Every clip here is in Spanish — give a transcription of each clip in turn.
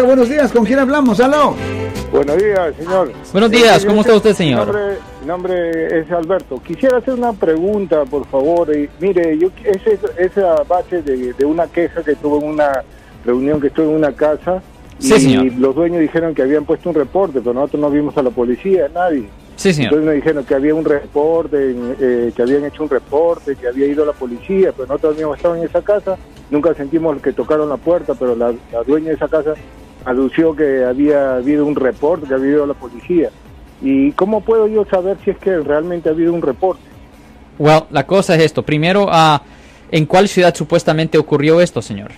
Buenos días, ¿con quién hablamos? ¡Aló! Buenos días, señor. Buenos días, ¿cómo está usted, señor? Mi nombre, mi nombre es Alberto. Quisiera hacer una pregunta, por favor. Y, mire, yo ese ese base de, de una queja que tuve en una reunión que estuve en una casa Sí, y señor. los dueños dijeron que habían puesto un reporte, pero nosotros no vimos a la policía, nadie. Sí, señor. Entonces nos dijeron que había un reporte, eh, que habían hecho un reporte, que había ido la policía, pero nosotros habíamos estado en esa casa, nunca sentimos que tocaron la puerta, pero la, la dueña de esa casa adució que había habido un reporte, que había ido la policía. ¿Y cómo puedo yo saber si es que realmente ha habido un reporte? Well, la cosa es esto. Primero, ah, ¿en cuál ciudad supuestamente ocurrió esto, señor?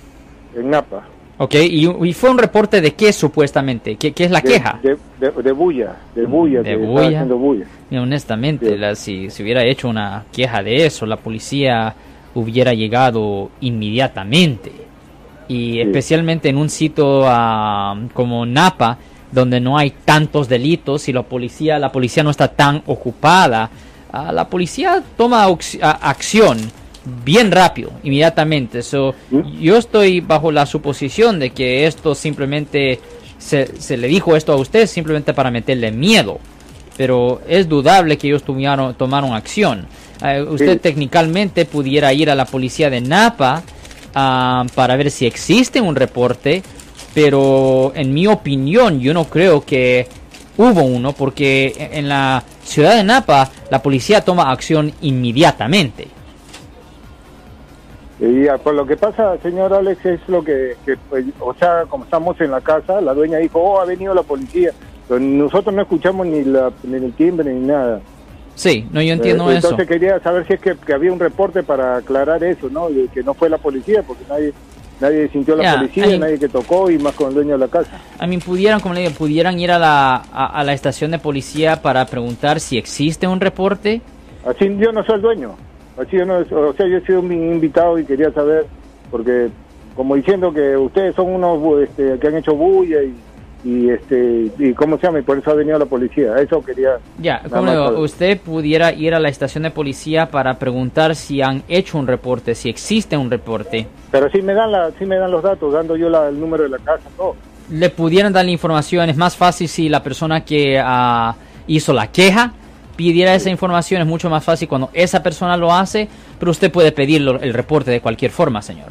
En Napa. Ok, y, y fue un reporte de qué supuestamente? ¿Qué, qué es la De- queja? De, de, de bulla, de bulla, De bulla. Y honestamente, Sí. la- si se hubiera hecho una queja de eso, la policía hubiera llegado inmediatamente. Y especialmente en un sitio ah, como Napa, donde no hay tantos delitos y la policía, la policía no está tan ocupada, ah, la policía toma ox- a- acción bien rápido, inmediatamente. So, yo estoy bajo la suposición de que esto simplemente se, se le dijo esto a usted simplemente para meterle miedo pero es dudable que ellos tuvieron, tomaron acción. Usted Sí. técnicamente pudiera ir a la policía de Napa ah, para ver si existe un reporte, pero en mi opinión yo no creo que hubo uno porque en- en la ciudad de Napa la policía toma acción inmediatamente. Y ah, pues lo que pasa, señor Alex, es lo que, que, pues, o sea, como estamos en la casa, la dueña dijo, oh, ha venido la policía, pero nosotros no escuchamos ni, la, ni el timbre ni nada. Sí, no, yo entiendo Eh, eso. Entonces quería saber si es que, que había un reporte para aclarar eso, ¿no? De que no fue la policía, porque nadie nadie sintió la policía, nadie que tocó y más con el dueño de la casa. A mí pudieran, como le digo, pudieran ir a la, a, a la estación de policía para preguntar si existe un reporte. Así yo no soy el dueño, así yo no, o sea, yo he sido un invitado y quería saber, porque como diciendo que ustedes son unos este, que han hecho bulla y, y este y cómo se llama y por eso ha venido la policía, eso quería. Ya, digo, usted pudiera ir a la estación de policía para preguntar si han hecho un reporte, si existe un reporte. Pero sí me dan la, sí me dan los datos, dando yo la- el número de la casa, todo. Le pudieran dar la información, es más fácil si la persona que ah, hizo la queja pidiera esa información, es mucho más fácil cuando esa persona lo hace, pero usted puede pedir el reporte de cualquier forma, señor.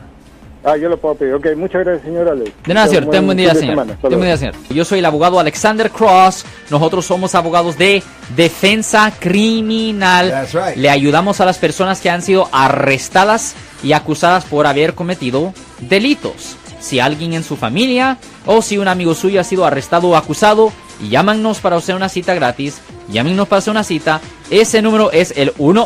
Ah, yo lo puedo pedir. Ok, muchas gracias, señor Alex. De nada, señor. Ten buen día, señor. Ten buen día, señor. Yo soy el abogado Alexander Cross. Nosotros somos abogados de defensa criminal. That's right. Le ayudamos a las personas que han sido arrestadas y acusadas por haber cometido delitos. Si alguien en su familia o si un amigo suyo ha sido arrestado o acusado, llámanos para hacer una cita gratis. Llámenos para hacer una cita. Ese número es el 1